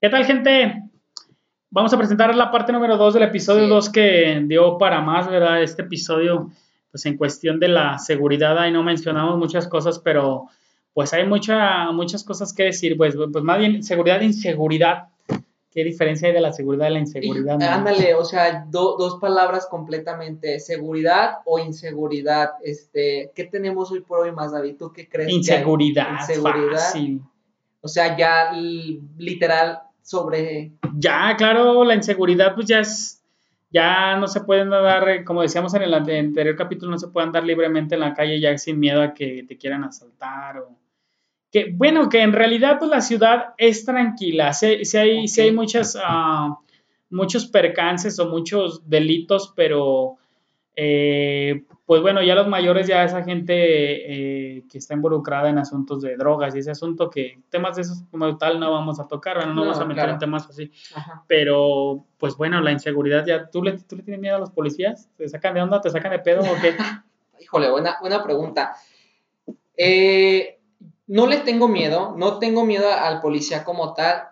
¿Qué tal, gente? Vamos a presentar la parte número 2 del episodio 2 que dio para más, ¿verdad? Este episodio, pues en cuestión de la seguridad, ahí no mencionamos muchas cosas, pero pues hay mucha, muchas cosas que decir, pues, pues más bien seguridad e inseguridad. ¿Qué diferencia hay de la seguridad y la inseguridad? ándale, o sea, dos palabras completamente, seguridad o inseguridad. Este, ¿Qué tenemos hoy por hoy más, David? ¿Tú qué crees? Inseguridad. Inseguridad. O sea, ya literal sobre... Ya, claro, la inseguridad pues ya es, ya no se pueden dar, eh, como decíamos en el anterior capítulo, no se pueden dar libremente en la calle ya sin miedo a que te quieran asaltar o... Que, bueno, que en realidad pues la ciudad es tranquila, si, si hay, si hay muchas, uh, muchos percances o muchos delitos, pero eh, pues bueno, ya los mayores, ya esa gente eh, que está involucrada en asuntos de drogas y ese asunto que temas de esos como tal no vamos a tocar, no, vamos a meter en temas así. Pero pues bueno, la inseguridad ya, ¿tú le, ¿tú le tienes miedo a los policías? ¿Te sacan de onda? ¿Te sacan de pedo o qué? Híjole, buena, buena pregunta. Eh, no le tengo miedo, no tengo miedo al policía como tal,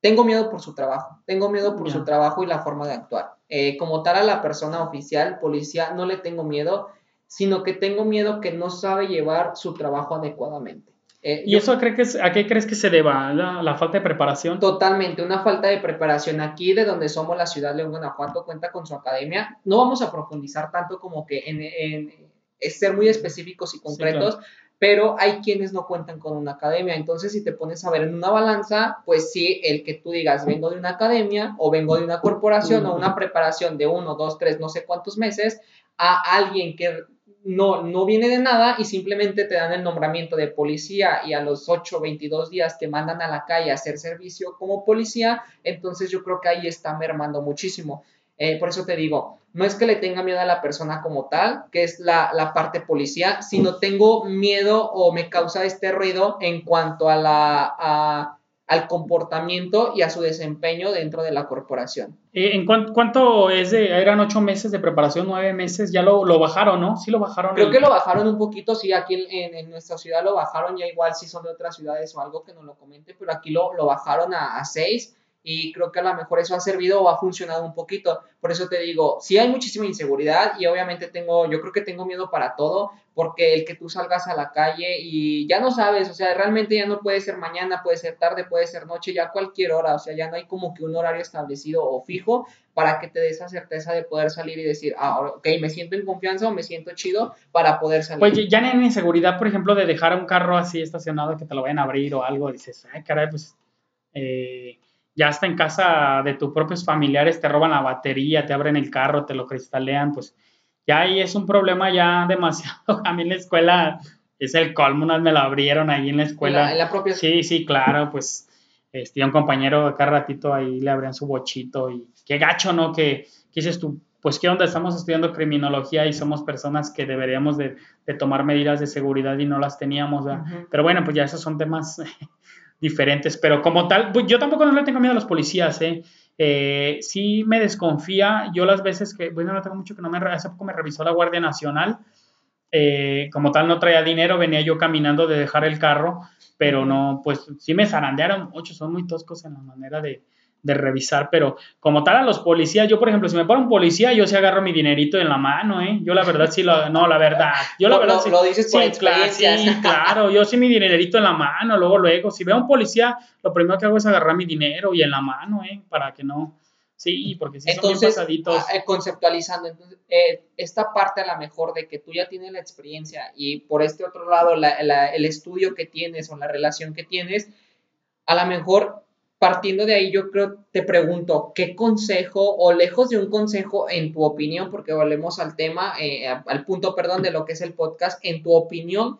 tengo miedo por su trabajo, tengo miedo por su trabajo y la forma de actuar. Eh, como tal a la persona oficial, policía, no le tengo miedo, sino que tengo miedo que no sabe llevar su trabajo adecuadamente. Eh, ¿Y eso cree que a qué crees que se deba? ¿La, ¿La, falta de preparación? Totalmente, una falta de preparación. Aquí de donde somos, la ciudad de Guanajuato, cuenta con su academia. No vamos a profundizar tanto como que en, en, ser muy específicos y concretos, pero hay quienes no cuentan con una academia. Entonces, si te pones a ver en una balanza, pues sí, el que tú digas, vengo de una academia o vengo de una corporación o una preparación de uno, dos, tres, no sé cuántos meses, a alguien que no, no viene de nada y simplemente te dan el nombramiento de policía y a los 8, 22 días te mandan a la calle a hacer servicio como policía, entonces yo creo que ahí está mermando muchísimo. Eh, por eso te digo, no es que le tenga miedo a la persona como tal, que es la, parte policía, sino tengo miedo o me causa este ruido en cuanto a la, al comportamiento y a su desempeño dentro de la corporación. Eh, ¿En cuánto, es de, eran ocho meses de preparación, nueve meses? Ya lo, bajaron, ¿no? Sí lo bajaron. Creo que lo bajaron un poquito, sí, aquí en, nuestra ciudad lo bajaron, ya igual si son de otras ciudades o algo que no lo comente, pero aquí lo, lo bajaron a, a seis y creo que a lo mejor eso ha servido o ha funcionado un poquito. Por eso te digo, sí hay muchísima inseguridad y obviamente tengo, yo creo que tengo miedo para todo, porque el que tú salgas a la calle y ya no sabes, o sea, realmente ya no puede ser mañana, puede ser tarde, puede ser noche, ya cualquier hora, o sea, ya no hay como que un horario establecido o fijo para que te dé esa certeza de poder salir y decir, ah, ok, me siento en confianza o me siento chido para poder salir. Pues ya hay inseguridad, por ejemplo, de dejar un carro así estacionado que te lo vayan a abrir o algo, dices, ay, caray, pues... Eh, ya hasta en casa de tus propios familiares te roban la batería, te abren el carro, te lo cristalean, pues ya ahí es un problema ya demasiado. A mí en la escuela es el colmo, me lo abrieron ahí en la escuela. ¿En la, propia Sí, sí, claro, pues este, un compañero cada ratito ahí le abrían su bochito y qué gacho, ¿no? Que, dices tú, pues qué onda, estamos estudiando criminología y somos personas que deberíamos de, tomar medidas de seguridad y no las teníamos, Pero bueno, pues ya esos son temas diferentes, pero como tal, pues, yo tampoco no le tengo miedo a los policías, ¿eh? ¿eh? sí me desconfía, yo las veces que, bueno, no tengo mucho que no me, hace poco me revisó la Guardia Nacional, eh, como tal no traía dinero, venía yo caminando de dejar el carro, pero no, pues sí me zarandearon mucho, son muy toscos en la manera de, de revisar, pero como tal a los policías, yo por ejemplo, si me para un policía, yo sí agarro mi dinerito en la mano, ¿eh? Yo la verdad sí lo, no, la verdad, yo la verdad sí. Lo dices por sí, claro, sí, claro, yo sí mi dinerito en la mano, luego, luego, si veo a un policía, lo primero que hago es agarrar mi dinero y en la mano, ¿eh? Para que no, sí, porque sí entonces, son bien pasaditos. Ah, eh, conceptualizando, entonces, eh, esta parte a la mejor de que tú ya tienes la experiencia y por este otro lado, el estudio que tienes o la relación que tienes, a lo mejor partiendo de ahí, yo creo, te pregunto, ¿qué consejo o lejos de un consejo, en tu opinión, porque volvemos al tema, eh, al punto, perdón, de lo que es el podcast, en tu opinión,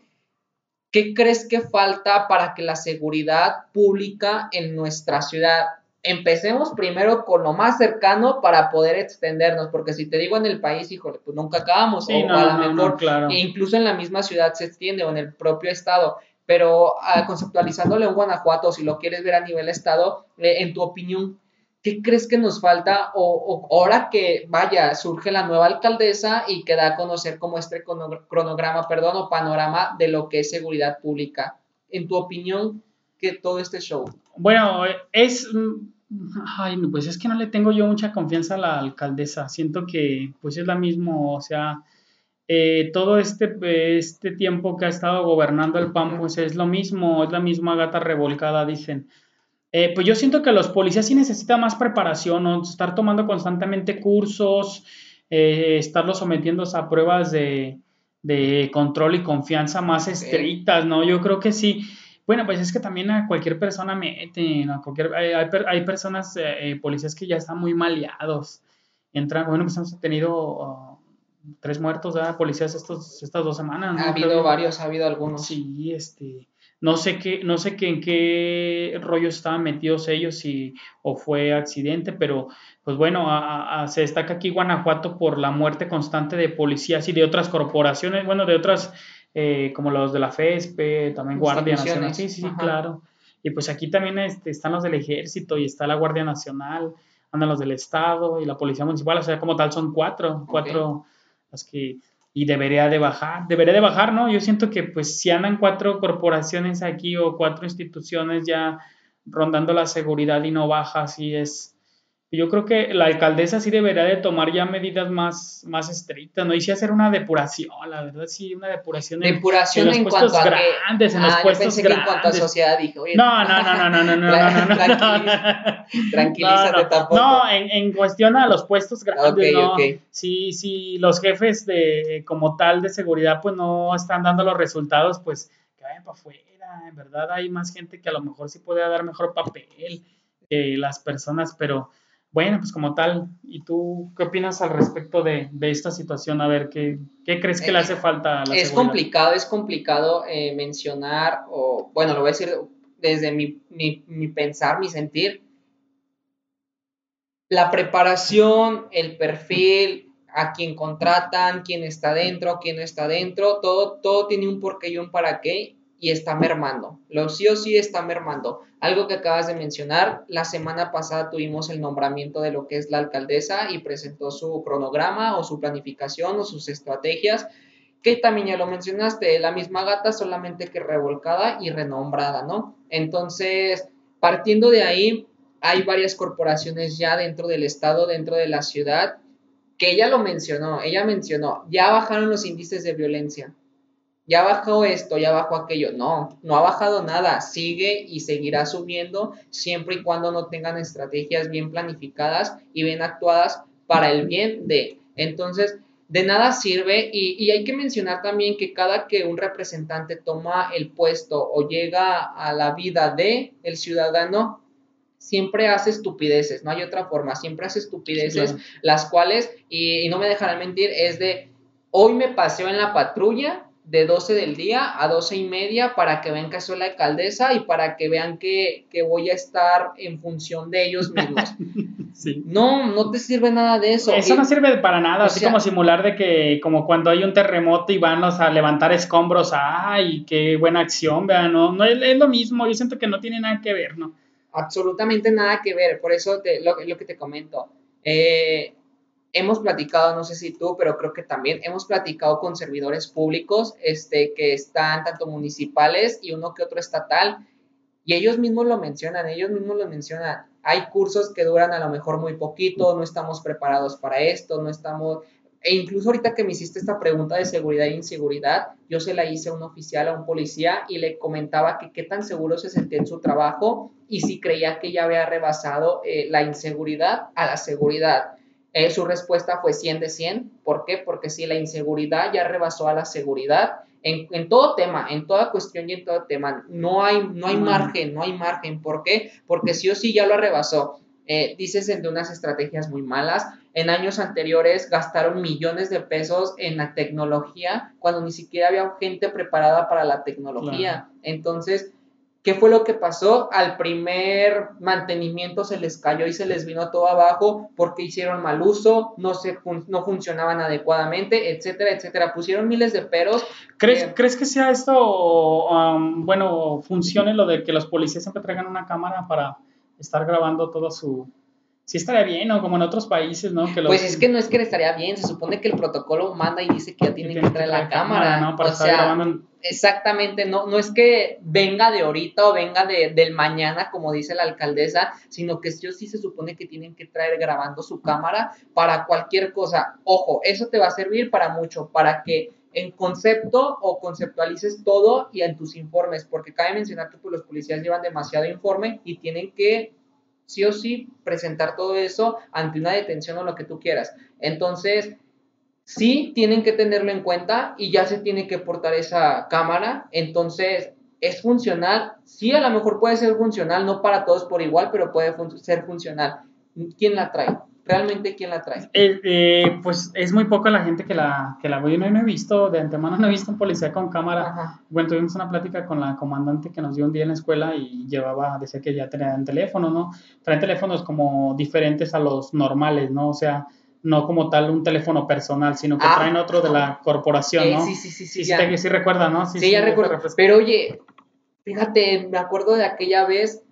¿qué crees que falta para que la seguridad pública en nuestra ciudad? Empecemos primero con lo más cercano para poder extendernos, porque si te digo en el país, híjole, pues nunca acabamos, o a lo mejor, claro. incluso en la misma ciudad se extiende o en el propio estado pero uh, conceptualizándole en Guanajuato, si lo quieres ver a nivel estado, eh, en tu opinión, ¿qué crees que nos falta? O, ahora que, vaya, surge la nueva alcaldesa y que da a conocer como este cronograma, perdón, o panorama de lo que es seguridad pública. En tu opinión, que todo este show? Bueno, es... Ay, pues es que no le tengo yo mucha confianza a la alcaldesa. Siento que pues es la mismo, o sea, eh, todo este, este tiempo que ha estado gobernando el PAN, pues es lo mismo, es la misma gata revolcada, dicen. Eh, pues yo siento que los policías sí necesitan más preparación, ¿no? estar tomando constantemente cursos, eh, estarlos sometiendo a pruebas de, control y confianza más estrictas, ¿no? Yo creo que sí. Bueno, pues es que también a cualquier persona meten, a cualquier, hay, personas, eh, policías que ya están muy maleados. Entran, bueno, pues hemos tenido uh, tres muertos, ¿verdad? Policías estos, estas dos semanas. Ha habido varios, ha habido algunos. Sí, este, no sé qué, no sé qué, en qué rollo estaban metidos ellos y, o fue accidente, pero pues bueno, se destaca aquí Guanajuato por la muerte constante de policías y de otras corporaciones, bueno, de otras eh, como los de la FESP, también Guardia Nacional. Sí, sí, claro. Y pues aquí también este, están los del ejército y está la Guardia Nacional, andan los del Estado y la Policía Municipal, o sea, como tal son cuatro, cuatro las que y debería de bajar, debería de bajar, ¿no? Yo siento que pues si andan cuatro corporaciones aquí o cuatro instituciones ya rondando la seguridad y no baja, así es, yo creo que la alcaldesa sí debería de tomar ya medidas más, más estrictas, ¿no? Y sí hacer una depuración, la verdad, sí, una depuración, en, depuración en, los puestos grandes, en los ah, puestos grandes. en cuanto a sociedad dije, oye, no, no, no, no, no, no, no, no, no, tranquilízate tampoco. No, en, en cuestión a los puestos grandes, ¿no? Sí, sí, los jefes de, como tal de seguridad, pues no están dando los resultados, pues que vayan para afuera, en verdad hay más gente que a lo mejor sí puede dar mejor papel que las personas, pero bueno, pues como tal, ¿y tú qué opinas al respecto de, esta situación? A ver, ¿qué, crees que le hace falta a la Es complicado, es complicado eh, mencionar, o bueno, lo voy a decir desde mi, mi, pensar, mi sentir. La preparación, el perfil, a quién contratan, quién está dentro, quién no está dentro, todo, todo tiene un porqué y un para qué y está mermando. Lo sí o sí está mermando. Algo que acabas de mencionar, la semana pasada tuvimos el nombramiento de lo que es la alcaldesa y presentó su cronograma o su planificación o sus estrategias, que también ya lo mencionaste, la misma gata solamente que revolcada y renombrada, ¿no? Entonces, partiendo de ahí, hay varias corporaciones ya dentro del estado, dentro de la ciudad, que ella lo mencionó, ella mencionó, ya bajaron los índices de violencia, ya bajó esto, ya bajó aquello. No, no ha bajado nada, sigue y seguirá subiendo siempre y cuando no tengan estrategias bien planificadas y bien actuadas para el bien de. Entonces, de nada sirve y, hay que mencionar también que cada que un representante toma el puesto o llega a la vida de el ciudadano, siempre hace estupideces, no hay otra forma, siempre hace estupideces, las cuales, y, y no me dejarán mentir, es de, hoy me paseo en la patrulla de 12 del día a 12 y media para que vean que soy la alcaldesa y para que vean que, voy a estar en función de ellos mismos. No, no te sirve nada de eso. Eso no sirve para nada, así como simular de que como cuando hay un terremoto y van a levantar escombros, ay, qué buena acción, vean, no, no es, lo mismo, yo siento que no tiene nada que ver, ¿no? Absolutamente nada que ver, por eso te, lo, lo que te comento. Eh, hemos platicado, no sé si tú, pero creo que también hemos platicado con servidores públicos este, que están tanto municipales y uno que otro estatal, y ellos mismos lo mencionan, ellos mismos lo mencionan. Hay cursos que duran a lo mejor muy poquito, no estamos preparados para esto, no estamos... E incluso ahorita que me hiciste esta pregunta de seguridad e inseguridad, yo se la hice a un oficial, a un policía, y le comentaba que qué tan seguro se sentía en su trabajo y si creía que ya había rebasado eh, la inseguridad a la seguridad eh, su respuesta fue 100 de 100. ¿Por qué? Porque si la inseguridad ya rebasó a la seguridad, en, todo tema, en toda cuestión y en todo tema, no hay, no hay margen, no hay margen. ¿Por qué? Porque sí o sí ya lo rebasó. Eh, dices de unas estrategias muy malas. En años anteriores gastaron millones de pesos en la tecnología cuando ni siquiera había gente preparada para la tecnología. Entonces, ¿Qué fue lo que pasó? Al primer mantenimiento se les cayó y se les vino todo abajo porque hicieron mal uso, no, se no funcionaban adecuadamente, etcétera, etcétera. Pusieron miles de peros. ¿Crees, que, ¿crees que sea esto, um, bueno, funcione lo de que los policías siempre traigan una cámara para estar grabando todo su, sí estaría bien, ¿no? Como en otros países, ¿no? Que Pues es que no es que le estaría bien, se supone que el protocolo manda y dice que ya tienen que traer la cámara, ¿no? Para o sea, grabando... exactamente, no, no es que venga de ahorita o venga de, del mañana, como dice la alcaldesa, sino que sí sí se supone que tienen que traer grabando su cámara para cualquier cosa. Ojo, eso te va a servir para mucho, para que en concepto o conceptualices todo y en tus informes, porque cabe mencionar que pues, los policías llevan demasiado informe y tienen que sí o sí presentar todo eso ante una detención o lo que tú quieras. Entonces, sí tienen que tenerlo en cuenta y ya se tiene que portar esa cámara. Entonces, es funcional. Sí, a lo mejor puede ser funcional, no para todos por igual, pero puede ser funcional. ¿Quién la trae? ¿Realmente quién la trae? Eh, eh, pues es muy poca la gente que la, que la ve. no, he visto, de antemano no he visto un policía con cámara. Bueno, tuvimos una plática con la comandante que nos dio un día en la escuela y llevaba, decía que ya tenían teléfono, ¿no? Traen teléfonos como diferentes a los normales, ¿no? O sea, no como tal un teléfono personal, sino que ah. traen otro de la corporación, ¿no? Sí, sí, sí, sí. Sí, sí, sí recuerda, ¿no? Sí, ya recuerdo. Pero oye, fíjate, me acuerdo de aquella vez,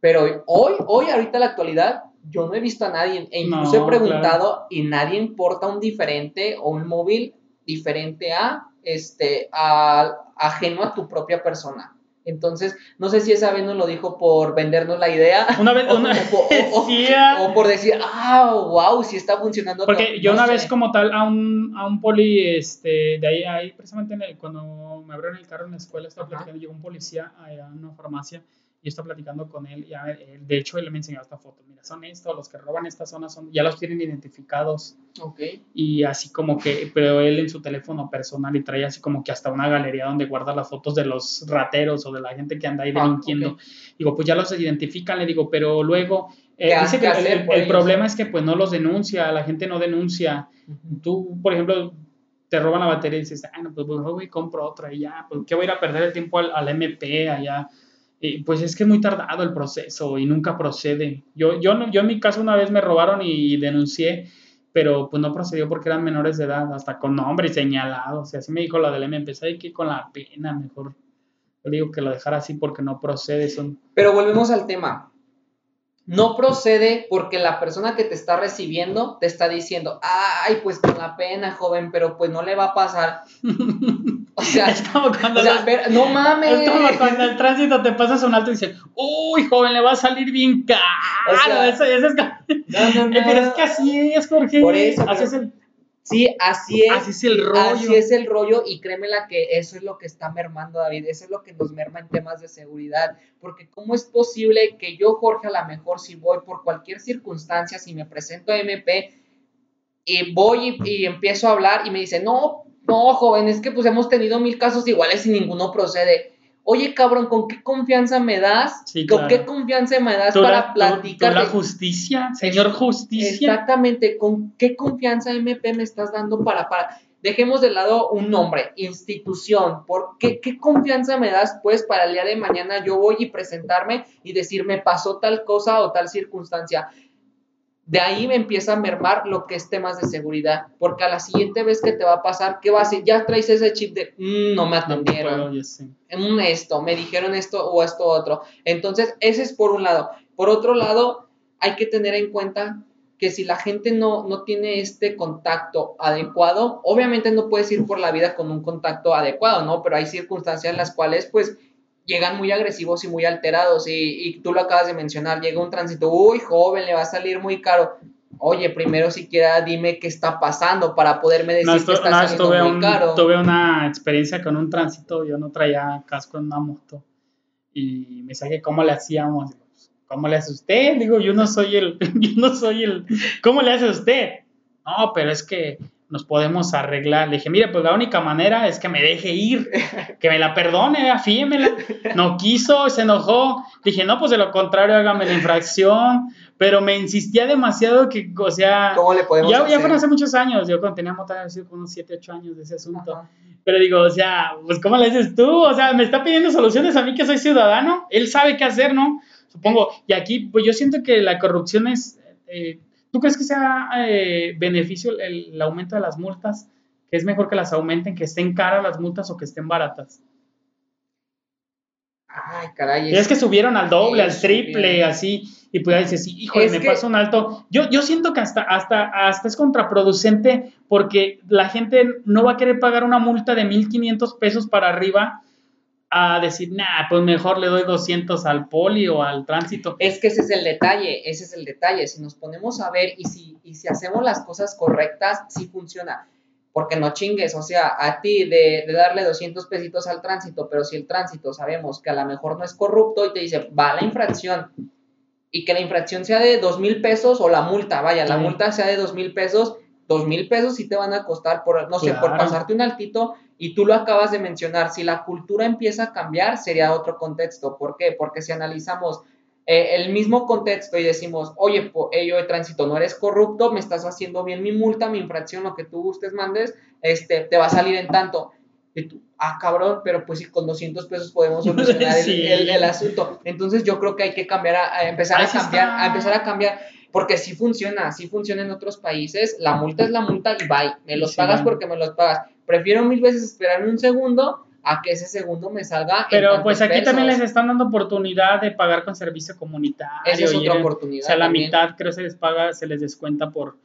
pero hoy, hoy, ahorita la actualidad, yo no he visto a nadie, e incluso he preguntado y nadie importa un diferente o un móvil diferente a, este, a, ajeno a tu propia persona. Entonces, no sé si esa vez nos lo dijo por vendernos la idea. Una vez, o, una o, por decir, ah, wow, si está funcionando. Porque yo una vez como tal a un, a un poli, este, de ahí, ahí precisamente cuando me abrieron el carro en la escuela, estaba platicando, llegó un policía a una farmacia y está platicando con él, y de hecho él me enseñó esta foto, mira, son estos, los que roban esta zona son, ya los tienen identificados. Ok. Y así como que, pero él en su teléfono personal y trae así como que hasta una galería donde guarda las fotos de los rateros o de la gente que anda ahí ah, delinquiendo. Digo, pues ya los identifican, le digo, pero luego... Eh, dice que el, problema es que pues no los denuncia, la gente no denuncia. Tú, por ejemplo, te roban la batería y dices, ah, no, pues voy y compro otra y ya, pues qué voy a ir a perder el tiempo al, al MP allá pues es que es muy tardado el proceso y nunca procede. Yo, yo, yo en mi caso una vez me robaron y denuncié, pero pues no procedió porque eran menores de edad, hasta con nombre y señalado. O sea, así me dijo la del empecé que con la pena mejor. Yo digo que lo dejara así porque no procede. Son... Pero volvemos al tema no procede porque la persona que te está recibiendo te está diciendo, ay, pues con la pena, joven, pero pues no le va a pasar. O sea, cuando no mames. Es como cuando el tránsito te pasas un alto y dices, uy, joven, le va a salir bien caro. eso, eso es... No, no, no. Pero es que así es, Jorge. Por eso. Así es el Sí, así es. Así es el rollo. Así es el rollo y créemela que eso es lo que está mermando David, eso es lo que nos merma en temas de seguridad, porque cómo es posible que yo, Jorge, a lo mejor si voy por cualquier circunstancia, si me presento a MP y voy y, empiezo a hablar y me dice, no, no, joven, es que pues hemos tenido mil casos iguales y ninguno procede oye cabrón, ¿con qué confianza me das? ¿Con qué confianza me das para platicar? la justicia, señor justicia. Exactamente, ¿con qué confianza MP me estás dando para, para, dejemos de lado un nombre, institución, ¿por qué, qué confianza me das pues para el día de mañana yo voy y presentarme y decir me pasó tal cosa o tal circunstancia? De ahí me empieza a mermar lo que es temas de seguridad, porque a la siguiente vez que te va a pasar, ¿qué va a hacer? Ya traes ese chip de, mm, no me atendieron, no esto, me dijeron esto o esto otro. Entonces, ese es por un lado. Por otro lado, hay que tener en cuenta que si la gente no, no tiene este contacto adecuado, obviamente no puedes ir por la vida con un contacto adecuado, ¿no? Pero hay circunstancias en las cuales, pues, llegan muy agresivos y muy alterados y, y, tú lo acabas de mencionar, llega un tránsito, uy, joven, le va a salir muy caro. Oye, primero siquiera dime qué está pasando para poderme decir que está saliendo muy un, caro. Tuve una experiencia con un tránsito, yo no traía casco en una moto y me saqué cómo le hacíamos. ¿Cómo le hace usted? Digo, yo no soy el, yo no soy el, ¿cómo le hace usted? No, pero es que nos podemos arreglar. Le dije, mire, pues la única manera es que me deje ir, que me la perdone, afíemela. No quiso, se enojó. Dije, no, pues de lo contrario, hágame la infracción. Pero me insistía demasiado que, o sea. ¿Cómo le podemos ya, ya fueron hace muchos años. Yo cuando tenía moto, unos 7, 8 años de ese asunto. Pero digo, o sea, pues ¿cómo le dices tú? O sea, me está pidiendo soluciones a mí que soy ciudadano. Él sabe qué hacer, ¿no? Supongo. Y aquí, pues yo siento que la corrupción es. Eh, ¿Tú crees que sea eh, beneficio el, aumento de las multas? ¿Que es mejor que las aumenten, que estén caras las multas o que estén baratas? Ay, caray. Es, que subieron al doble, al triple, así. y pues ya dices, sí, híjole, Es me que- paso un alto. Yo, yo siento que hasta, hasta, hasta es contraproducente porque la gente no va a querer pagar una multa de 1.500 pesos para arriba a decir, nah, pues mejor le doy 200 al poli o al tránsito. Es que ese es el detalle, ese es el detalle. Si nos ponemos a ver y si, y si hacemos las cosas correctas, sí funciona. Porque no chingues, o sea, a ti de, de darle 200 pesitos al tránsito, pero si el tránsito sabemos que a lo mejor no es corrupto y te dice, va la infracción, y que la infracción sea de dos mil pesos o la multa, vaya, la multa sea de dos mil pesos, dos mil pesos sí te van a costar por, no sé, por Claro. pasarte un altito y tú lo acabas de mencionar, si la cultura empieza a cambiar sería otro contexto, ¿por qué? Porque si analizamos eh, el mismo contexto y decimos, oye, yo de tránsito no eres corrupto, me estás haciendo bien mi multa, mi infracción, lo que tú gustes, mandes, este, te va a salir en tanto. Y tú, ah, cabrón, pero pues si con 200 pesos podemos solucionar el- Sí. el, el asunto. Entonces yo creo que hay que cambiar, a, a empezar Ahí a cambiar, está. a empezar a cambiar, porque sí funciona, sí funciona en otros países, la multa es la multa y bye, me los Sí. pagas porque me los pagas. Prefiero mil veces esperarme un segundo a que ese segundo me salga. Pero pues aquí también les están dando oportunidad de pagar con servicio comunitario. Esa es otra oportunidad. O sea, la también. mitad creo se les paga, se les descuenta por,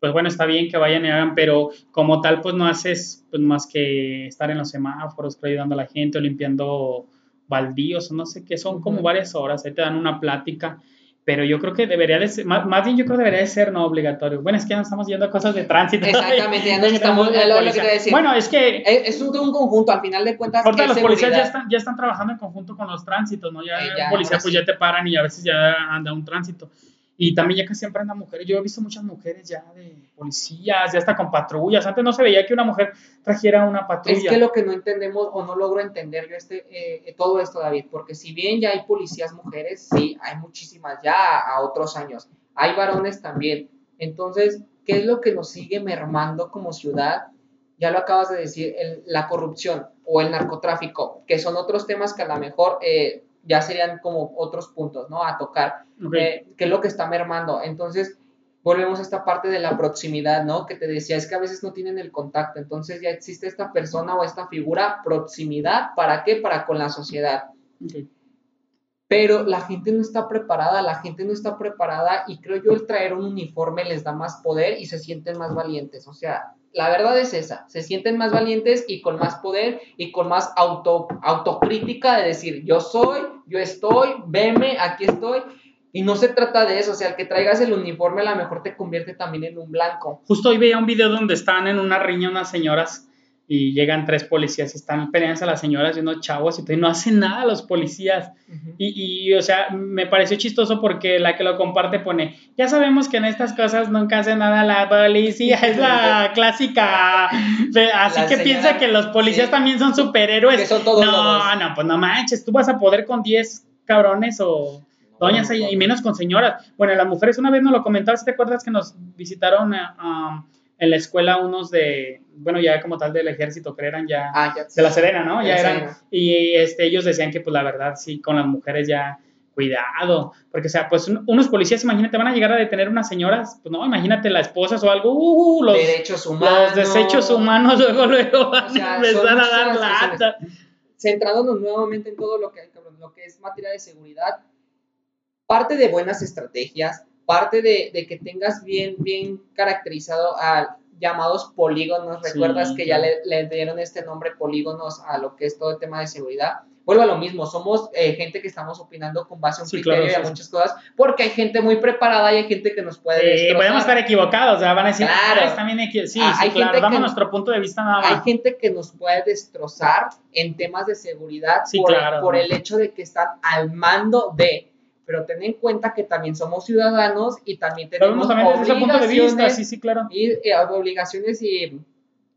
pues bueno, está bien que vayan y hagan, pero como tal, pues no haces pues más que estar en los semáforos, creo, ayudando a la gente o limpiando baldíos o no sé qué, son como Ujú. varias horas, ahí te dan una plática, pero yo creo que debería de ser, más, más bien yo creo que debería de ser no obligatorio. Bueno, es que ya no estamos yendo a cosas de tránsito. Exactamente, ya nos estamos- es lo que te iba a decir. Bueno, es que Es, es un, un conjunto, al final de cuentas. Ahorita los policías ya están, ya están trabajando en conjunto con los tránsitos, ¿no? Ya Eh, ya, policía pues sí. ya te paran y a veces ya anda un tránsito. Y también ya casi siempre andan mujeres. Yo he visto muchas mujeres ya de policías, ya hasta con patrullas. Antes no se veía que una mujer trajera una patrulla. Es que lo que no entendemos o no logro entender yo este, eh, todo esto, David, porque si bien ya hay policías mujeres, sí, hay muchísimas ya a otros años. Hay varones también. Entonces, ¿qué es lo que nos sigue mermando como ciudad? Ya lo acabas de decir, el- la corrupción o el narcotráfico, que son otros temas que a lo mejor eh, ya serían como otros puntos, ¿no? A tocar. Ok. eh, qué es lo que está mermando. Entonces, volvemos a esta parte de la proximidad, ¿no? Que te decía, es que a veces no tienen el contacto. Entonces ya existe esta persona o esta figura, proximidad, ¿para qué? Para con la sociedad. Pero la gente no está preparada, la gente no está preparada y creo yo el traer un uniforme les da más poder y se sienten más valientes. O sea, la verdad es esa, se sienten más valientes y con más poder y con más auto, autocrítica de decir, yo soy, yo estoy, veme, aquí estoy. Y no se trata de eso, o sea, el que traigas el uniforme a lo mejor te convierte también en un blanco. Justo hoy veía un video donde están en una riña unas señoras y llegan tres policías y están peleándose a las señoras y unos chavos y no hacen nada los policías. Y, y, o sea, me pareció chistoso porque la que lo comparte pone, ya sabemos que en estas cosas nunca hace nada la policía, es la clásica, así La que señora- piensa que los policías sí. también son superhéroes. Que son todos no, lobos. no, pues no manches, tú vas a poder con 10 cabrones o doñas y menos con señoras. Bueno, las mujeres una vez nos lo comentaste, ¿te acuerdas que nos visitaron eh, um, en la escuela unos de, bueno, ya como tal del ejército, que eran ya Ah, ya. de la Serena, ¿no? Ya eran, Serena. y este, ellos decían que pues la verdad sí, con las mujeres ya cuidado, porque o sea, pues un- unos policías, imagínate, van a llegar a detener unas señoras, pues no, imagínate las esposas o algo, uh, los, derechos humanos. los desechos humanos luego, luego van sea, a empezar a dar lata. centrándonos nuevamente en todo lo que, lo que es materia de seguridad, parte de buenas estrategias, parte de, de que tengas bien, bien caracterizado a llamados polígonos, Sí, recuerdas que ya le, le dieron este nombre polígonos a lo que es todo el tema de seguridad. Vuelvo a lo mismo, somos eh, gente que estamos opinando con base a un Sí, criterio claro, y a sí, sí. muchas cosas, porque hay gente muy preparada y hay gente que nos puede Sí, destrozar. podemos estar equivocados, o sea, van a decir, Claro. ah, bien equi-". Sí, Ah, sí, hay claro, gente damos que- nuestro punto de vista nada Hay más. gente que nos puede destrozar en temas de seguridad Sí, por, por el hecho de que están al mando de. Pero ten en cuenta que también somos ciudadanos y también tenemos también ese punto de vista, obligaciones sí, sí, claro. y eh, obligaciones y,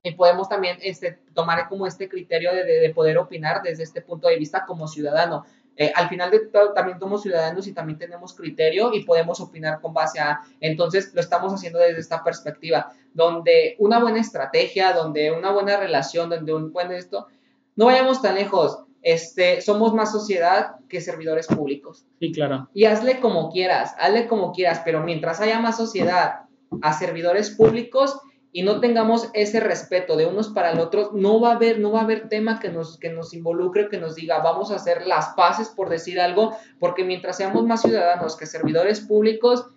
y podemos también este, tomar como este criterio de, de- de poder opinar desde este punto de vista como ciudadano. Eh, al final de todo, también somos ciudadanos y también tenemos criterio y podemos opinar con base a... Entonces, lo estamos haciendo desde esta perspectiva, donde una buena estrategia, donde una buena relación, donde un buen esto, no vayamos tan lejos. Este, somos más sociedad que servidores públicos. Sí, claro. Y hazle como quieras, hazle como quieras, pero mientras haya más sociedad a servidores públicos, y no tengamos ese respeto de unos para el otro, no va a haber, no va a haber tema que nos, que nos involucre, que nos diga, vamos a hacer las paces por decir algo, porque mientras seamos más ciudadanos que servidores públicos,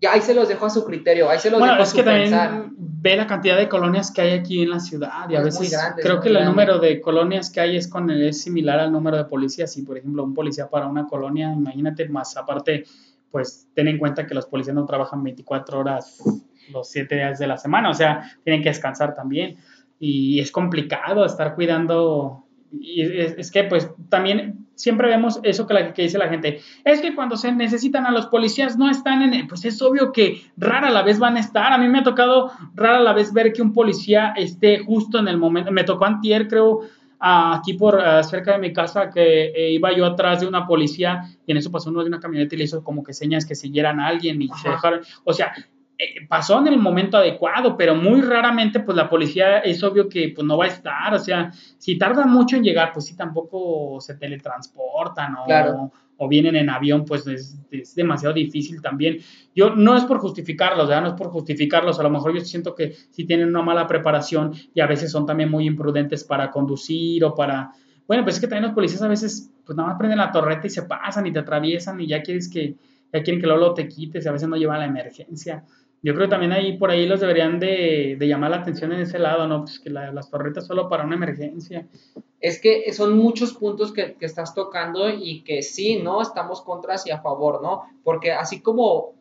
ya ahí se los dejo a su criterio, ahí se los bueno, dejo es a su que pensar. también ve la cantidad de colonias que hay aquí en la ciudad y a Es veces grande, es creo que el grande. número de colonias que hay es con es similar al número de policías. Si por ejemplo un policía para una colonia, imagínate más aparte, pues ten en cuenta que los policías no trabajan 24 horas los 7 días de la semana, o sea, tienen que descansar también y es complicado estar cuidando y es, es que pues también siempre vemos eso que, la, que dice la gente, es que cuando se necesitan a los policías no están en, el- pues es obvio que rara la vez van a estar, a mí me ha tocado rara la vez ver que un policía esté justo en el momento, me tocó antier creo aquí por cerca de mi casa que eh, iba yo atrás de una policía y en eso pasó uno de una camioneta y le hizo como que señas que siguieran a alguien y se dejaron, o sea, pasó en el momento adecuado, pero muy raramente pues la policía es obvio que pues no va a estar, o sea, si tarda mucho en llegar, pues sí tampoco se teletransportan o, Claro. o vienen en avión, pues es, es demasiado difícil también. Yo no es por justificarlos, ¿verdad? No es por justificarlos, a lo mejor yo siento que sí tienen una mala preparación y a veces son también muy imprudentes para conducir o para... Bueno, pues es que también los policías a veces pues nada más prenden la torreta y se pasan y te atraviesan y ya quieres que, ya quieren que luego te quites y a veces no llevan la emergencia. Yo creo que también ahí por ahí los deberían de, de llamar la atención en ese lado, ¿no? Pues que la- las torretas solo para una emergencia. Es que son muchos puntos que, que estás tocando y que sí, ¿no? Estamos contras y a favor, ¿no? Porque así como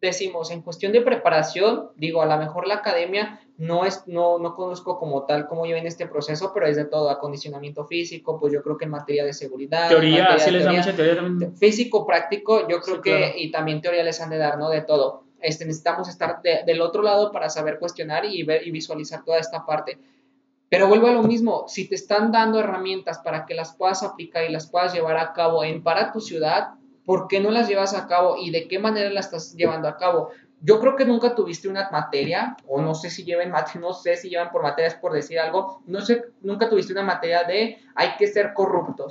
decimos, en cuestión de preparación, digo, a lo mejor la academia no es, no, no conozco como tal cómo lleven este proceso, pero es de todo, acondicionamiento físico, pues yo creo que en materia de seguridad. Teoría, sí les da teoría, mucha teoría también. físico, práctico, yo creo Sí, que, claro. y también teoría les han de dar, ¿no? De todo. Este, necesitamos estar de- del otro lado para saber cuestionar y ver y visualizar toda esta parte. Pero vuelvo a lo mismo, si te están dando herramientas para que las puedas aplicar y las puedas llevar a cabo en para tu ciudad, ¿por qué no las llevas a cabo y de qué manera las estás llevando a cabo? Yo creo que nunca tuviste una materia, o no sé si lleven no sé si llevan por materias por decir algo, no sé, nunca tuviste una materia de hay que ser corruptos.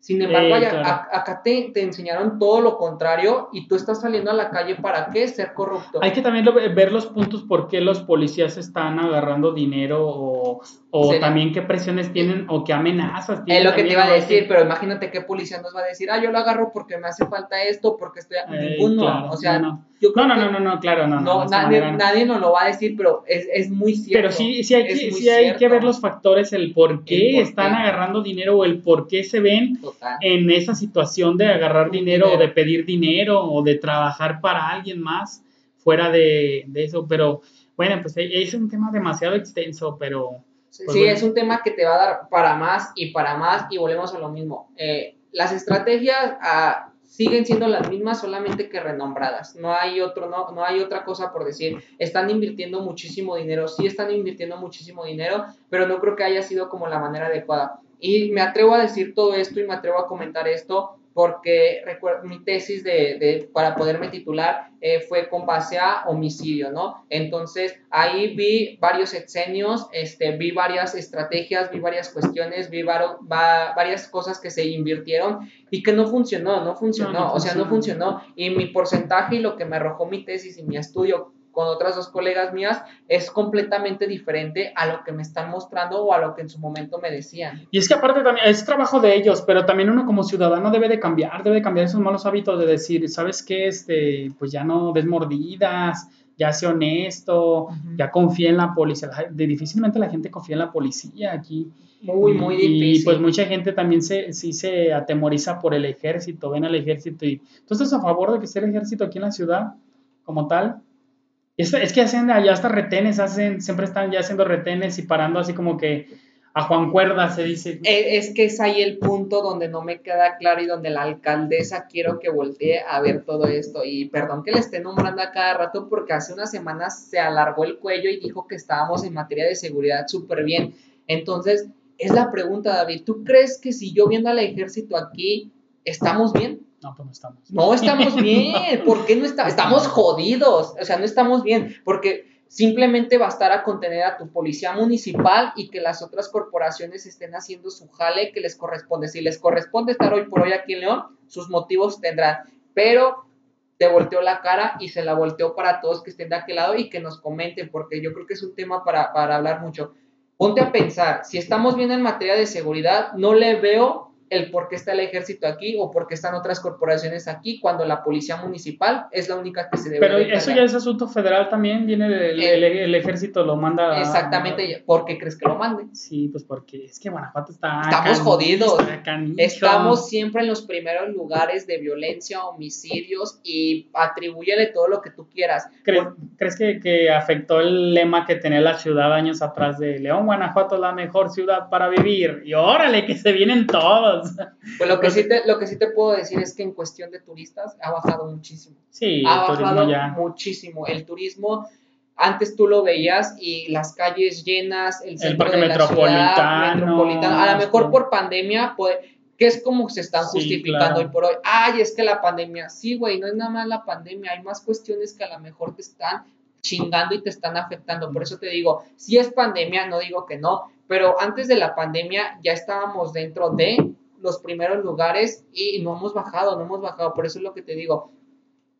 Sin embargo, Eh, claro. a- acá te, te enseñaron todo lo contrario y tú estás saliendo a la calle para qué ser corrupto. Hay que también lo- ver los puntos por qué los policías están agarrando dinero o, o Sí. también qué presiones tienen o qué amenazas Es tienen. lo que te iba a decir, pero imagínate qué policía nos va a decir, ah, yo lo agarro porque me hace falta esto, porque estoy... Eh, Ninguno, claro, o sea, no, no. yo creo No, no, que no, no, no, claro, no. no, nadie, nadie nos lo va a decir, pero es, es muy cierto. Pero sí, sí hay, es que, sí hay que ver los factores, el por qué El por están qué. agarrando dinero o el por qué se ven Total. en esa situación de agarrar dinero, o de pedir dinero o de trabajar para alguien más fuera de, de eso. Pero bueno, pues e- es un tema demasiado extenso, pero Sí, Pues sí, bueno. es un tema que te va a dar para más y para más y volvemos a lo mismo. Eh, las estrategias ah, siguen siendo las mismas, solamente que renombradas. No hay otro, no, no hay otra cosa por decir. Están invirtiendo muchísimo dinero, sí están invirtiendo muchísimo dinero, pero no creo que haya sido como la manera adecuada. Y me atrevo a decir todo esto y me atrevo a comentar esto porque mi tesis de, de- para poderme titular eh, fue con base a homicidio, ¿no? Entonces ahí vi varios exenios, este, vi varias estrategias, vi varias cuestiones, vi varo- va- varias cosas que se invirtieron y que no funcionó, no funcionó, No, no o sea, no funcionó. funcionó. Y mi porcentaje y lo que me arrojó mi tesis y mi estudio con otras dos colegas mías es completamente diferente a lo que me están mostrando o a lo que en su momento me decían. Y es que aparte también es trabajo de ellos, pero también uno como ciudadano debe de cambiar, debe de cambiar esos malos hábitos de decir, ¿sabes qué? Este, pues ya no des mordidas, ya sé honesto, ya confía en la policía. De- difícilmente la gente confía en la policía aquí. Muy, muy Y- difícil. Y pues mucha gente también se, sí se atemoriza por el ejército, ven al ejército y... ¿Tú estás a favor de que sea el ejército aquí en la ciudad como tal? Es, que hacen allá hasta retenes, hacen, siempre están ya haciendo retenes y parando así como que a Juan Cuerda se dice. Eh, Es que es ahí el punto donde no me queda claro y donde la alcaldesa quiero que voltee a ver todo esto. Y perdón que le esté nombrando a cada rato porque hace unas semanas se alargó el cuello y dijo que estábamos en materia de seguridad súper bien. Entonces, es la pregunta, David. ¿Tú crees que si yo viendo al ejército aquí, estamos bien? No, pues no estamos. No estamos bien. ¿Por qué no estamos? Estamos jodidos. O sea, no estamos bien. Porque simplemente bastará a contener a tu policía municipal y que las otras corporaciones estén haciendo su jale que les corresponde. Si les corresponde estar hoy por hoy aquí en León, sus motivos tendrán. Pero te volteó la cara y se la volteó para todos que estén de aquel lado y que nos comenten, porque yo creo que es un tema para, para hablar mucho. Ponte a pensar, si estamos bien en materia de seguridad, no le veo el por qué está el ejército aquí o por qué están otras corporaciones aquí cuando la policía municipal es la única que se debe Pero eso ya es asunto federal también, viene del Eh, el, ejército, lo manda. Exactamente, ¿por qué crees que lo manden? Sí, pues porque es que Guanajuato está. Estamos jodidos. está. Estamos siempre en los primeros lugares de violencia, homicidios y atribúyele todo lo que tú quieras. ¿Crees, crees que, que afectó el lema que tenía la ciudad años atrás de León, Guanajuato es la mejor ciudad para vivir? Y órale, que se vienen todos. Pues lo que, sí te, lo que sí te puedo decir es que en cuestión de turistas ha bajado muchísimo. Sí, ha el bajado ya. muchísimo. El turismo, antes tú lo veías y las calles llenas, el centro parque de la ciudad, metropolitano, metropolitano. A lo mejor sí. por pandemia, pues, que es como se están Sí, justificando claro. hoy por hoy. Ay, es que la pandemia, sí, güey, no es nada más la pandemia, hay más cuestiones que a lo mejor te están chingando y te están afectando. Por eso te digo, si es pandemia, no digo que no, pero antes de la pandemia ya estábamos dentro de los primeros lugares y no hemos bajado, no hemos bajado. Por eso es lo que te digo.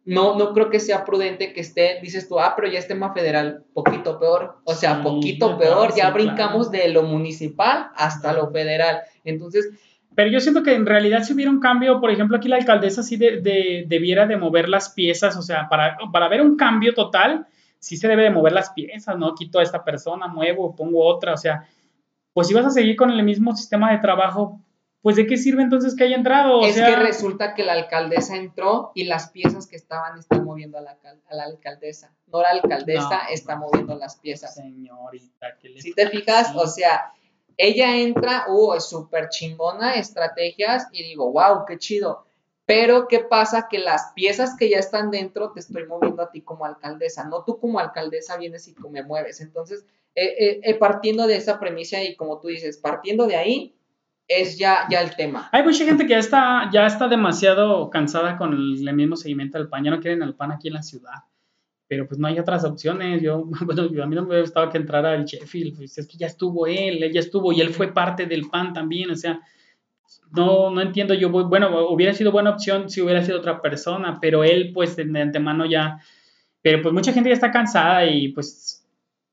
No, no creo que sea prudente que esté, dices tú, ah, pero ya es tema federal, poquito peor. O sea, Sí, poquito peor, ya sí, brincamos claro. de lo municipal hasta lo federal. Entonces, Pero yo siento que en realidad si hubiera un cambio, por ejemplo, aquí la alcaldesa sí de, de- debiera de mover las piezas, o sea, para, para ver un cambio total, sí se debe de mover las piezas, ¿no? Quito a esta persona, muevo, pongo otra, o sea, pues si vas a seguir con el mismo sistema de trabajo, pues ¿de qué sirve entonces que haya entrado? O es sea, que resulta que la alcaldesa entró y las piezas que estaban están moviendo a la, a la alcaldesa. No la alcaldesa No. está moviendo las piezas. señorita, ¿qué le Si te fijas, o sea, ella entra, uh, es súper chingona, estrategias, y digo, wow, qué chido. Pero, ¿qué pasa? Que las piezas que ya están dentro te estoy moviendo a ti como alcaldesa, no tú como alcaldesa vienes y me mueves. Entonces, eh, eh, eh, partiendo de esa premisa y como tú dices, partiendo de ahí, es ya, ya el tema. Hay mucha gente que ya está, ya está demasiado cansada con el, el mismo seguimiento del pan, ya no quieren el pan aquí en la ciudad. Pero pues no hay otras opciones. Yo, bueno, yo- a mí no me hubiera gustado que entrara el Sheffield, pues es que ya estuvo él, él ya estuvo y él fue parte del pan también, o sea, no, no entiendo yo, bueno, hubiera sido buena opción si hubiera sido otra persona, pero él pues de, de antemano ya, pero pues mucha gente ya está cansada y pues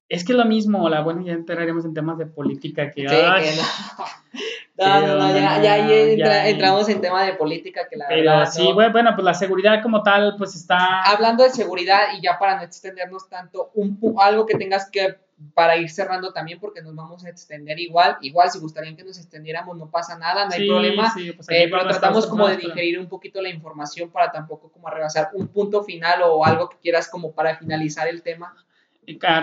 es que es lo mismo, la bueno, ya entraremos en temas de política que, Sí, ay, que no. No, no, no, ya, ya ahí entra- Ya. entramos en tema de política que la Pero verdad. sí, no. bueno, pues la seguridad como tal, pues está. Hablando de seguridad y ya para no extendernos tanto, un, algo que tengas que, para ir cerrando también, porque nos vamos a extender igual, igual si gustarían que nos extendiéramos, no pasa nada, no hay problema, sí, pues eh, pero tratamos como de digerir un poquito la información para tampoco como rebasar un punto final o algo que quieras como para finalizar el tema.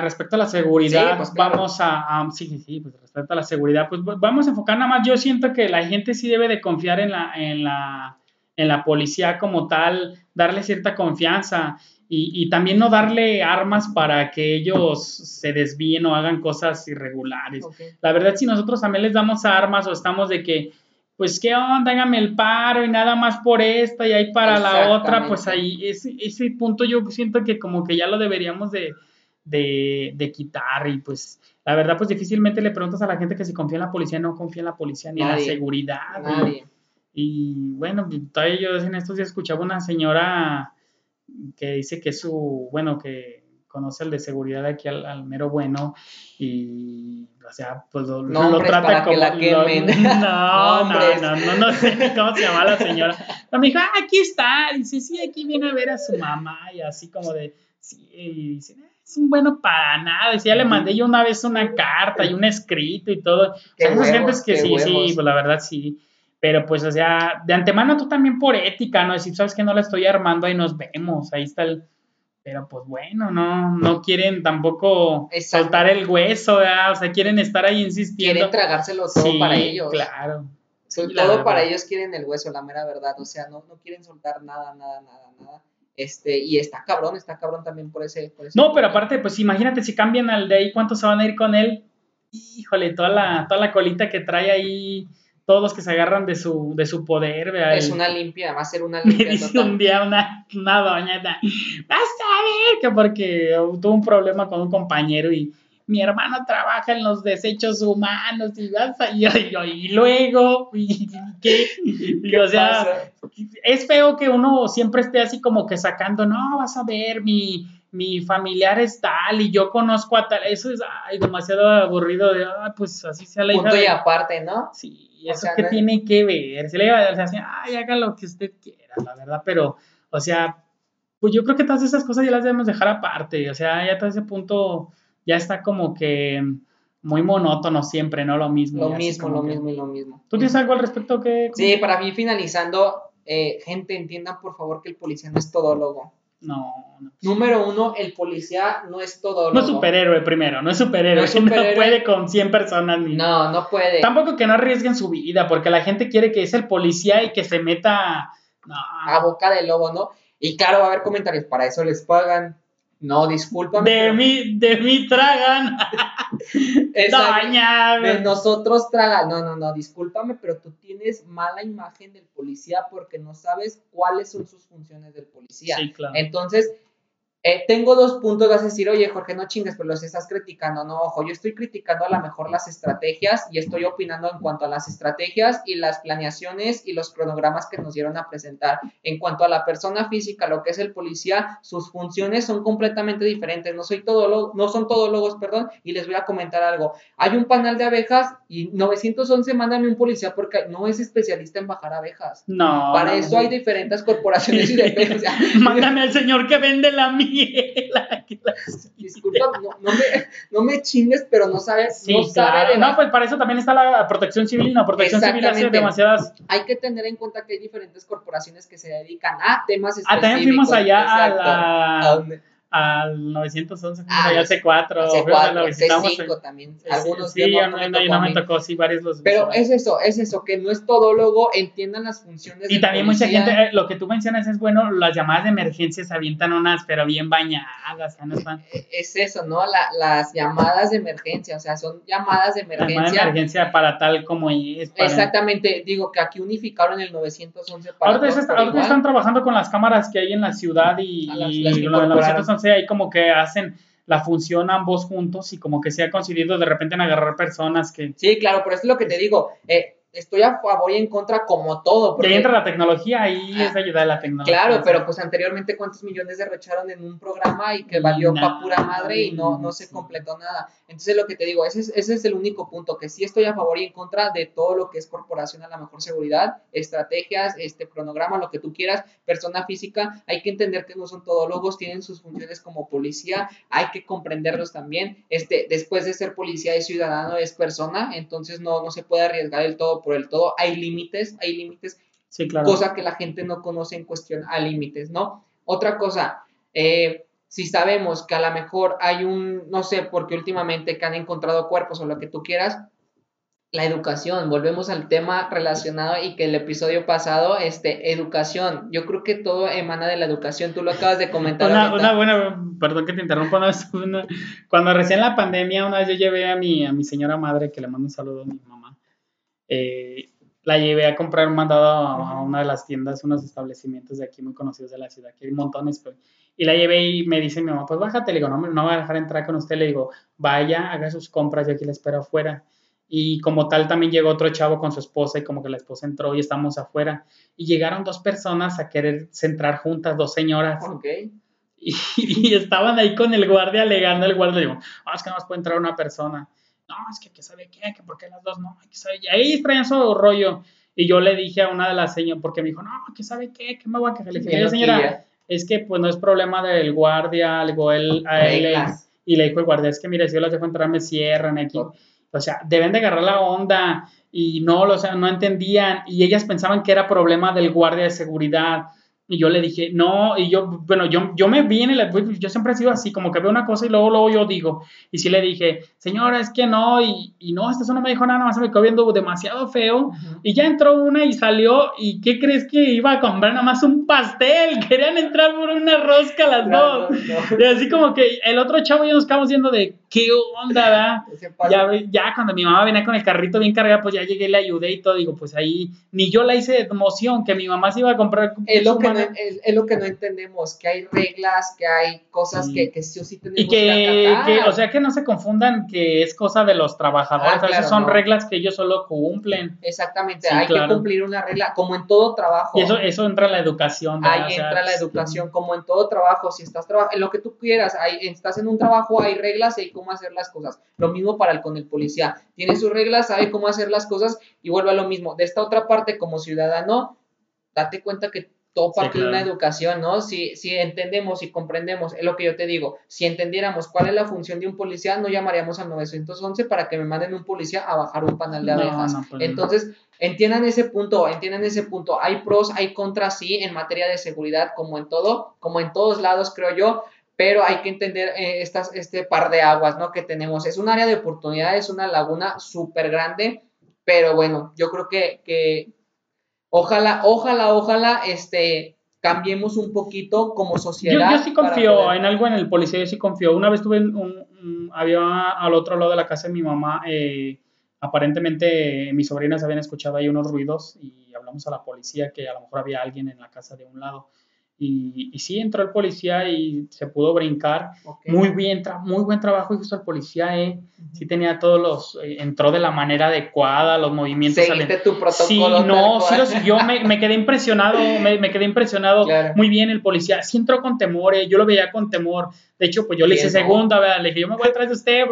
Respecto a la seguridad, Sí, pues, claro. vamos a, a- sí, sí, sí, pues respecto a la seguridad, pues v- vamos a enfocar nada más. Yo siento que la gente sí debe de confiar en la, en la, en la policía como tal, darle cierta confianza y, y también no darle armas para que ellos se desvíen o hagan cosas irregulares. La verdad, si nosotros también les damos armas o estamos de que, pues, ¿qué onda? Hágame el paro y nada más por esta y ahí para la otra, pues ahí, ese, ese punto yo siento que como que ya lo deberíamos de, de, de quitar y pues, la verdad, pues difícilmente le preguntas a la gente que si confía en la policía, no confía en la policía ni en Nadie. la seguridad. y- Nadie. y bueno, todavía yo en estos días escuchaba una señora que dice que su, bueno, que conoce el de seguridad de aquí al, al mero bueno y, o sea, pues lo, lo Nombres trata para que como... la lo- no, no, no, no, no sé cómo se llama la señora. Pero me dijo, ah, aquí está. Dice, sí, aquí viene a ver a su mamá y así como de, sí, y dice, "Ah, es un bueno para nada. Dice, ya le mandé yo una vez una carta y un escrito y todo. Qué Hay esas huevos, gentes que sí, sí, pues la verdad sí. Pero pues, o sea, de antemano tú también por ética, ¿no? Decir, sabes que no la estoy armando, ahí nos vemos, ahí está el... Pero pues bueno, no, no quieren tampoco Exacto. soltar el hueso, ¿verdad? O sea, quieren estar ahí insistiendo. Quieren tragárselo todo Sí, para ellos. claro. Sí, todo para ellos quieren el hueso, la mera verdad. O sea, no, no quieren soltar nada, nada, nada, nada. Este, y está cabrón, está cabrón también por ese. Por ese No, pero aparte, pues imagínate si cambian al de ahí, ¿cuántos se van a ir con él? Híjole, toda la, toda la colita que trae ahí, todos los que se agarran de su, de su poder, ¿verdad? Es una limpia, va a ser una Me limpia dice total. un día una, una doña, vas a ver, que porque tuvo un problema con un compañero y mi hermano trabaja en los desechos humanos y vas a, y, yo, y luego, y, ¿qué? Y, o sea, es feo que uno siempre esté así como que sacando, no, vas a ver, mi, mi familiar es tal y yo conozco a tal, eso es ay, demasiado aburrido de, ah, pues así sea la Punto y aparte, ¿no? Sí, eso que tiene que ver, se le va a decir, ay, haga lo que usted quiera, la verdad, pero, o sea, pues yo creo que todas esas cosas ya las debemos dejar aparte, o sea, ya todo ese punto ya está como que muy monótono siempre, ¿no? Lo mismo. Lo mismo, lo mismo y lo mismo. ¿Tú tienes algo al respecto que...? Sí, para mí finalizando, eh, gente, entiendan por favor que el policía no es todólogo. No, no. Número uno, el policía no es todólogo. No es superhéroe primero, no es superhéroe. No, es superhéroe. no puede con 100 personas ni... No, no puede. Tampoco que no arriesguen su vida, porque la gente quiere que es el policía y que se meta... A boca de lobo, ¿no? Y claro, va a haber comentarios, para eso les pagan. No, discúlpame. De mí, de mí tragan. De nosotros tragan. No, no, no, discúlpame, pero tú tienes mala imagen del policía porque no sabes cuáles son sus funciones del policía. Sí, claro. Entonces, eh, tengo dos puntos, vas a decir, oye, Jorge, no chingues, pero los estás criticando. No, ojo, yo estoy criticando a lo mejor las estrategias y estoy opinando en cuanto a las estrategias y las planeaciones y los cronogramas que nos dieron a presentar. En cuanto a la persona física, lo que es el policía, sus funciones son completamente diferentes. No, soy todo no son todólogos, perdón, y les voy a comentar algo. Hay un panal de abejas y 911 mándame un policía porque no es especialista en bajar abejas. No. Para eso hay diferentes corporaciones y de Mándame al señor que vende la mía Disculpa, no, me, no me chingues, pero no sabes. no, sabe no, pues para eso también está la protección civil. La protección civil hace demasiadas. Hay que tener en cuenta que hay diferentes corporaciones que se dedican a temas específicos. Ah, también fuimos allá a la al 911, ah, al C4, C4 C5 también. Algunos sí, no, no, no, me tocó, sí, varios los. Pero es eso, es eso, que no es todólogo, entiendan las funciones. Y también mucha gente, eh, lo que tú mencionas es bueno, las llamadas de emergencia se avientan unas, pero bien bañadas, ya no están. Es eso, ¿no? La, las llamadas de emergencia, o sea, son llamadas de emergencia. Llamadas de emergencia para tal como es. Exactamente, digo que aquí unificaron el 911 para. Ahorita, están trabajando con las cámaras que hay en la ciudad y, y lo 911 ahí como que hacen la función ambos juntos y como que se ha conseguido de repente en agarrar personas que... Sí, claro, pero eso es lo que te digo. Eh, estoy a favor y en contra como todo. Porque... entra la tecnología, ahí es ayuda de la tecnología. Claro, pero pues anteriormente cuántos millones derrocharon en un programa y que valió pa' pura madre y no, no se completó nada. Entonces lo que te digo, ese es, ese es el único punto, que sí estoy a favor y en contra de todo lo que es corporación a la mejor seguridad, estrategias, este cronograma, lo que tú quieras, persona física, hay que entender que no son todólogos, tienen sus funciones como policía, hay que comprenderlos también. Este, después de ser policía y ciudadano es persona, entonces no, no se puede arriesgar el todo por el todo, hay límites, hay límites, sí, claro. cosa que la gente no conoce en cuestión a límites, ¿no? Otra cosa, eh, si sabemos que a lo mejor hay un, no sé, porque últimamente que han encontrado cuerpos o lo que tú quieras, la educación, volvemos al tema relacionado y que el episodio pasado, este, educación, yo creo que todo emana de la educación, tú lo acabas de comentar. Una, una buena, perdón que te interrumpa, una, cuando recién la pandemia, una vez yo llevé a mi, a mi señora madre, que le mando un saludo a mi mamá, eh, la llevé a comprar un mandado a, una de las tiendas, unos establecimientos de aquí muy conocidos de la ciudad, que hay montones, pues, y la llevé y me dice mi mamá, pues bájate, le digo, no, no voy a dejar entrar con usted, le digo, vaya, haga sus compras, yo aquí la espero afuera. Y como tal también llegó otro chavo con su esposa y como que la esposa entró y estamos afuera. Y llegaron dos personas a querer entrar juntas, dos señoras. Y, estaban ahí con el guardia alegando, el guardia le digo, ah, es que no más puede entrar una persona no, es que, que sabe qué, que por qué las dos no, que sabe, y ahí traían su rollo. Y yo le dije a una de las señoras, porque me dijo, no, que sabe qué, que me voy a quejar. Le dije, señora, es que pues no es problema del guardia, algo, él, a él, y le dijo el guardia, es que mire, si yo las dejo entrar me cierran aquí. O sea, deben de agarrar la onda y no, o sea, no entendían y ellas pensaban que era problema del guardia de seguridad y yo le dije, no, y yo, bueno, yo, yo me vi en el, yo siempre he sido así, como que veo una cosa y luego, luego yo digo, y sí le dije, señora, es que no, y, y no, esta no me dijo nada, nada más me quedó viendo demasiado feo, y ya entró una y salió, y ¿qué crees que iba a comprar nada más un pastel? Querían entrar por una rosca las dos. Y así como que el otro chavo ya nos quedamos viendo de, ¿qué onda? Ya, ya cuando mi mamá venía con el carrito bien cargado, pues ya llegué, le ayudé y todo, digo, pues ahí, ni yo la hice de emoción, que mi mamá se iba a comprar. Es lo que no es, es, lo que no entendemos, que hay reglas, que hay cosas que, que sí o sí tenemos y que, que, o sea, que no se confundan que es cosa de los trabajadores, ah, a veces son reglas que ellos solo cumplen. Exactamente, hay que cumplir una regla, como en todo trabajo. Y eso, eso entra en la educación. Ahí entra la educación, como en todo trabajo, si estás trabajando, en lo que tú quieras, ahí, estás en un trabajo, hay reglas y hay cómo hacer las cosas. Lo mismo para el con el policía, tiene sus reglas, sabe cómo hacer las cosas y vuelve a lo mismo. De esta otra parte, como ciudadano, date cuenta que todo parte de una educación, ¿no? Si, si entendemos y comprendemos, es lo que yo te digo, si entendiéramos cuál es la función de un policía, no llamaríamos al 911 para que me manden un policía a bajar un panal de abejas. Pues Entonces, entiendan ese punto, entiendan ese punto. Hay pros, hay contras, sí, en materia de seguridad, como en todo, como en todos lados, creo yo, pero hay que entender eh, estas, este par de aguas, ¿no? Que tenemos. Es un área de oportunidades, una laguna súper grande, pero bueno, yo creo que, que Ojalá, ojalá, ojalá, este, cambiemos un poquito como sociedad. Yo, sí confío en algo en el policía, yo sí confío. Una vez tuve un, había al otro lado de la casa de mi mamá, eh, aparentemente mis sobrinas habían escuchado ahí unos ruidos y hablamos a la policía que a lo mejor había alguien en la casa de un lado. Y, y, sí, entró el policía y se pudo brincar. Muy bien, muy buen trabajo hizo el policía, ¿eh? Sí tenía todos los, eh, entró de la manera adecuada, los movimientos. Seguiste tu protocolo. Sí, no, sí lo siguió, me, me quedé impresionado, me, me quedé impresionado. Muy bien el policía, sí entró con temor, ¿eh? yo lo veía con temor. De hecho, pues yo le hice segunda, ¿verdad? Le dije, yo me voy atrás de usted,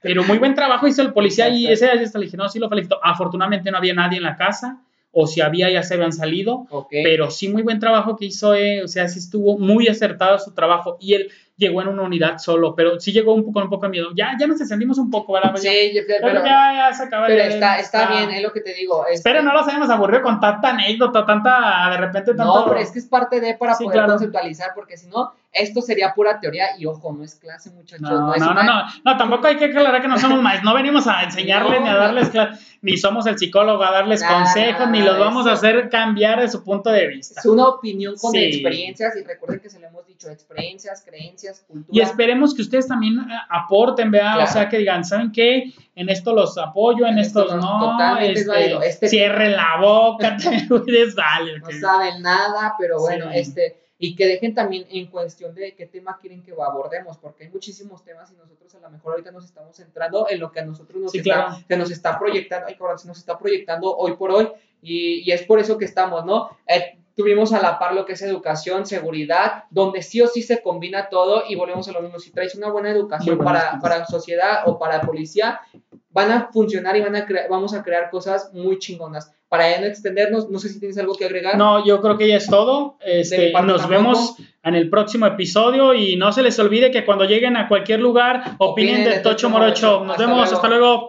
pero muy buen trabajo hizo el policía y ese día le dije, no, sí lo felicito. Afortunadamente no había nadie en la casa o si había ya se habían salido, pero sí muy buen trabajo que hizo, eh, o sea, sí estuvo muy acertado su trabajo y él llegó en una unidad solo, pero sí llegó un poco, con un poco de miedo. Ya, ya nos descendimos un poco, ¿verdad? Sí, pero, ya, se acaba pero está, está, bien, es lo que te digo. Este pero no los hayamos aburrido con tanta anécdota, tanta, de repente, tanto... No, pero es que es parte de para poder conceptualizar, porque si no, esto sería pura teoría y ojo, no es clase, muchachos. No, no, no, no, no, tampoco hay que aclarar que no somos maestros, no venimos a enseñarles ni a darles clase, ni somos el psicólogo a darles consejos, ni los vamos a hacer cambiar de su punto de vista. Es una opinión con experiencias y recuerden que se le hemos dicho experiencias, creencias, cultura. Y esperemos que ustedes también eh, aporten, vean, o sea, que digan, ¿saben qué? En esto los apoyo, en, esto estos no, totalmente este, este cierre la boca, te vale. No saben nada, pero bueno, este y que dejen también en cuestión de qué tema quieren que abordemos, porque hay muchísimos temas y nosotros a lo mejor ahorita nos estamos centrando en lo que a nosotros nos, está, que nos está proyectando, ay, se nos está proyectando hoy por hoy y, y es por eso que estamos, ¿no? Eh, tuvimos a la par lo que es educación, seguridad, donde sí o sí se combina todo y volvemos a lo mismo. Si traes una buena educación para, para sociedad o para policía, van a funcionar y van a vamos a crear cosas muy chingonas para ya no extendernos, no sé si tienes algo que agregar. No, yo creo que ya es todo. Este, nos vemos en el próximo episodio y no se les olvide que cuando lleguen a cualquier lugar opinen, de Tocho Morocho. Nos vemos, hasta luego.